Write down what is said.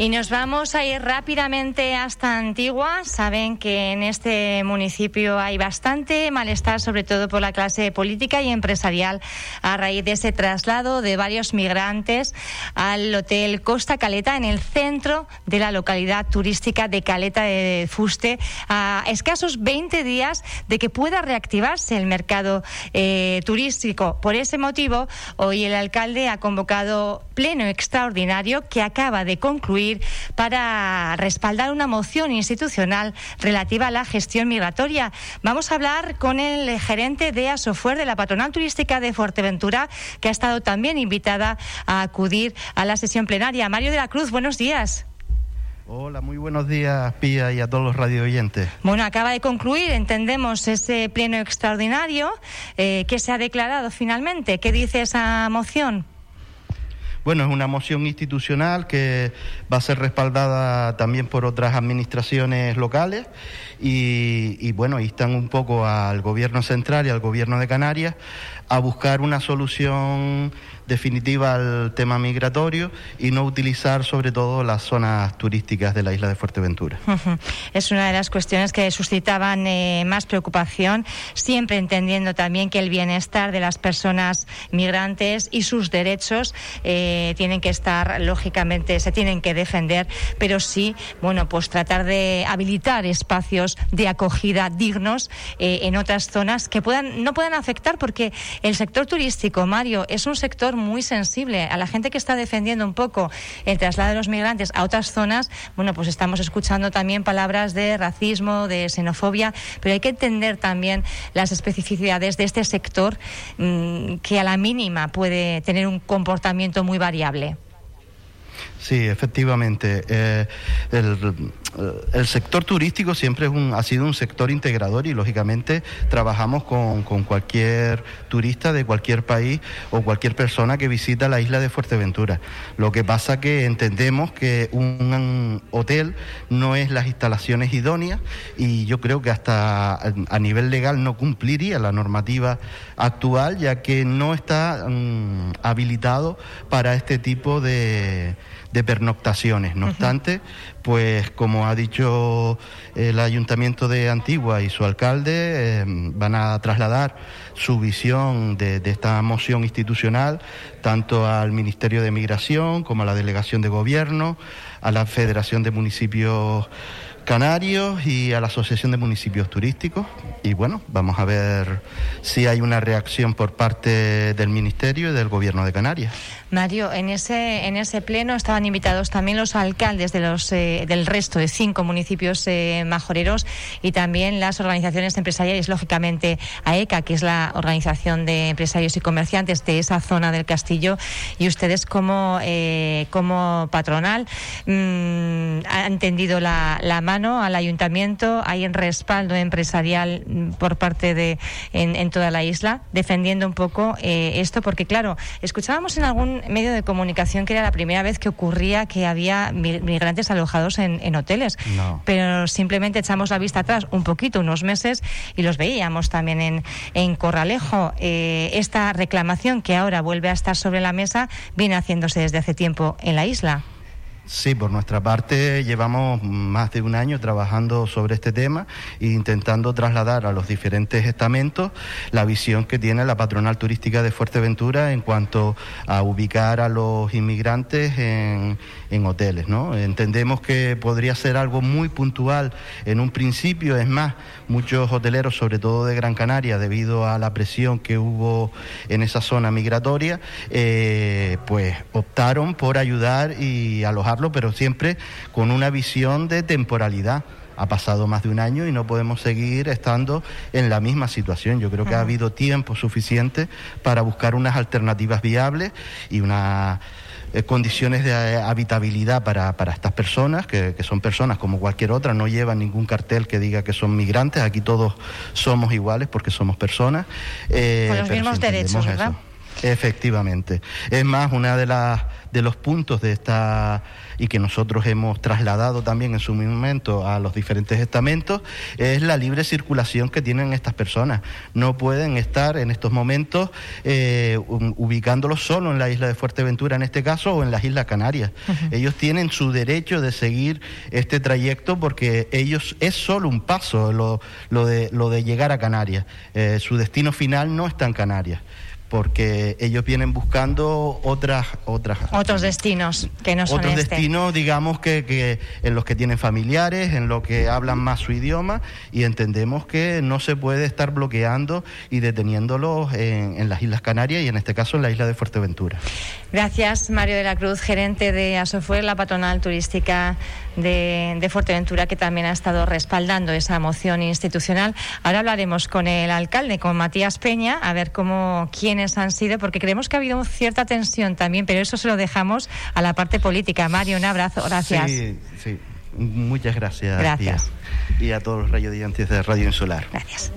Y nos vamos a ir rápidamente hasta Antigua. Saben que en este municipio hay bastante malestar, sobre todo por la clase política y empresarial, a raíz de ese traslado de varios migrantes al Hotel Costa Caleta en el centro de la localidad turística de Caleta de Fuste, a escasos 20 días de que pueda reactivarse el mercado eh, turístico. Por ese motivo, hoy el alcalde ha convocado pleno extraordinario que acaba de concluir para respaldar una moción institucional relativa a la gestión migratoria. Vamos a hablar con el gerente de Asofuer de la Patronal Turística de Fuerteventura, que ha estado también invitada a acudir a la sesión plenaria. Mario de la Cruz, buenos días. Hola, muy buenos días, Pía, y a todos los radio oyentes. Bueno, acaba de concluir, entendemos, ese pleno extraordinario eh, que se ha declarado finalmente. ¿Qué dice esa moción? Bueno, es una moción institucional que va a ser respaldada también por otras administraciones locales y, y bueno, instan un poco al gobierno central y al gobierno de Canarias a buscar una solución definitiva al tema migratorio y no utilizar sobre todo las zonas turísticas de la isla de Fuerteventura. Es una de las cuestiones que suscitaban eh, más preocupación, siempre entendiendo también que el bienestar de las personas migrantes y sus derechos eh, tienen que estar, lógicamente, se tienen que defender, pero sí, bueno, pues tratar de habilitar espacios de acogida dignos eh, en otras zonas que puedan, no puedan afectar porque el sector turístico, Mario, es un sector muy sensible. A la gente que está defendiendo un poco el traslado de los migrantes a otras zonas, bueno, pues estamos escuchando también palabras de racismo, de xenofobia, pero hay que entender también las especificidades de este sector mm, que a la mínima puede tener un comportamiento muy variable. Sí, efectivamente. Eh, el, el, sector turístico siempre es un, ha sido un sector integrador y lógicamente trabajamos con, con, cualquier turista de cualquier país o cualquier persona que visita la isla de Fuerteventura. Lo que pasa que entendemos que un hotel no es las instalaciones idóneas y yo creo que hasta a nivel legal no cumpliría la normativa actual ya que no está um, habilitado para este tipo de de pernoctaciones. No obstante, pues como ha dicho el Ayuntamiento de Antigua y su alcalde, eh, van a trasladar su visión de, esta moción institucional tanto al Ministerio de Migración como a la Delegación de Gobierno, a la Federación de Municipios Canarios y a la Asociación de Municipios Turísticos. Y bueno, vamos a ver si hay una reacción por parte del Ministerio y del Gobierno de Canarias. Mario, en ese, en ese pleno estaban invitados también los alcaldes de los, eh, del resto de cinco municipios eh, majoreros y también las organizaciones empresariales, lógicamente AECA, que es la Organización de Empresarios y Comerciantes de esa zona del Castillo, y ustedes como, eh, patronal mmm, han tendido la, la al ayuntamiento, hay un respaldo empresarial mm, por parte de en, en toda la isla, defendiendo un poco eh, esto, porque claro, escuchábamos en algún medio de comunicación que era la primera vez que ocurría que había migrantes alojados en, en hoteles. No. Pero simplemente echamos la vista atrás un poquito, unos meses, y los veíamos también en, en Corralejo. Eh, esta reclamación que ahora vuelve a estar sobre la mesa viene haciéndose desde hace tiempo en la isla. Sí, por nuestra parte llevamos más de un año trabajando sobre este tema e intentando trasladar a los diferentes estamentos la visión que tiene la patronal turística de Fuerteventura en cuanto a ubicar a los inmigrantes en, en hoteles. ¿no? Entendemos que podría ser algo muy puntual en un principio, es más, muchos hoteleros, sobre todo de Gran Canaria, debido a la presión que hubo en esa zona migratoria, eh, pues optaron por ayudar y alojar pero siempre con una visión de temporalidad. Ha pasado más de un año y no podemos seguir estando en la misma situación. Yo creo que ha habido tiempo suficiente para buscar unas alternativas viables y unas eh, condiciones de habitabilidad para, para estas personas, que, que, son personas como cualquier otra, no llevan ningún cartel que diga que son migrantes, aquí todos somos iguales porque somos personas. Eh, Con los mismos derechos, ¿verdad? Efectivamente. Es más, una de las de los puntos de esta y que nosotros hemos trasladado también en su momento a los diferentes estamentos es la libre circulación que tienen estas personas. No pueden estar en estos momentos eh, ubicándolos solo en la isla de Fuerteventura en este caso o en las Islas Canarias. Ellos tienen su derecho de seguir este trayecto porque ellos es solo un paso lo, lo, de, lo de llegar a Canarias. Eh, su destino final no está en Canarias porque ellos vienen buscando otras otras otros destinos que no son otros este. destinos digamos que, que, en los que tienen familiares en los que hablan más su idioma y entendemos que no se puede estar bloqueando y deteniéndolos en, en las Islas Canarias y en este caso en la isla de Fuerteventura gracias Mario de la Cruz gerente de Asofuer la patronal turística de, de Fuerteventura que también ha estado respaldando esa moción institucional ahora hablaremos con el alcalde con Matías Peña a ver cómo quién han sido, porque creemos que ha habido cierta tensión también, pero eso se lo dejamos a la parte política. Mario, un abrazo, gracias. Sí, sí. Muchas gracias. Gracias. Y a todos los radiodiantes de Radio Insular. Gracias.